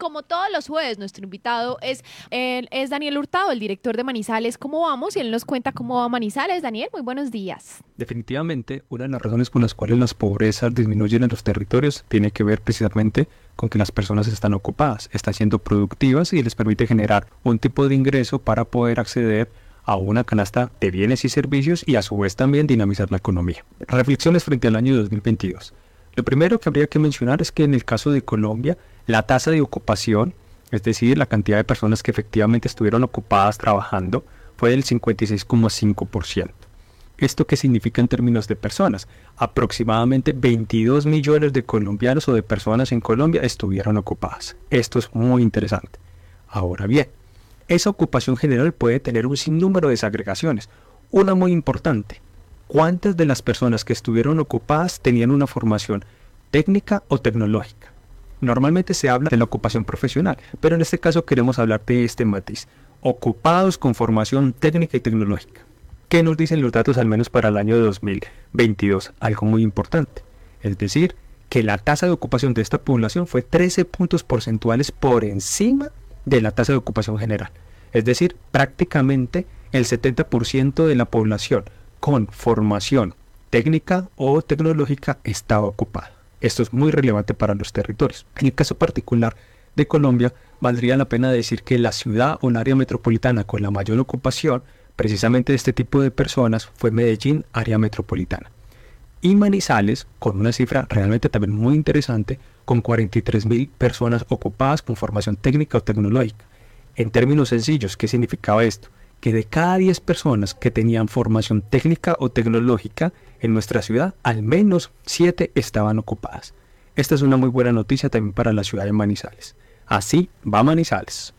como todos los jueves, nuestro invitado es, es Daniel Hurtado, el director de Manizales. ¿Cómo vamos? Y él nos cuenta cómo va Manizales. Daniel, muy buenos días. Definitivamente, una de las razones por las cuales las pobrezas disminuyen en los territorios tiene que ver precisamente con que las personas están ocupadas, están siendo productivas y les permite generar un tipo de ingreso para poder acceder a una canasta de bienes y servicios y a su vez también dinamizar la economía. Reflexiones frente al año 2022. Lo primero que habría que mencionar es que en el caso de Colombia, la tasa de ocupación, es decir, la cantidad de personas que efectivamente estuvieron ocupadas trabajando, fue del 56,5%. ¿Esto qué significa en términos de personas? Aproximadamente 22 millones de colombianos o de personas en Colombia estuvieron ocupadas. Esto es muy interesante. Ahora bien, esa ocupación general puede tener un sinnúmero de desagregaciones. Una muy importante, ¿cuántas de las personas que estuvieron ocupadas tenían una formación técnica o tecnológica? Normalmente se habla de la ocupación profesional, pero en este caso queremos hablar de este matiz, ocupados con formación técnica y tecnológica. ¿Qué nos dicen los datos al menos para el año 2022? Algo muy importante. Es decir, que la tasa de ocupación de esta población fue 13 puntos porcentuales por encima de la tasa de ocupación general. Es decir, prácticamente el 70% de la población con formación técnica o tecnológica estaba ocupada. Esto es muy relevante para los territorios. En el caso particular de Colombia, valdría la pena decir que la ciudad o un área metropolitana con la mayor ocupación precisamente de este tipo de personas fue Medellín, área metropolitana. Y Manizales, con una cifra realmente también muy interesante, con 43 mil personas ocupadas con formación técnica o tecnológica. En términos sencillos, ¿qué significaba esto? Que de cada 10 personas que tenían formación técnica o tecnológica en nuestra ciudad, al menos 7 estaban ocupadas. Esta es una muy buena noticia también para la ciudad de Manizales. Así va Manizales.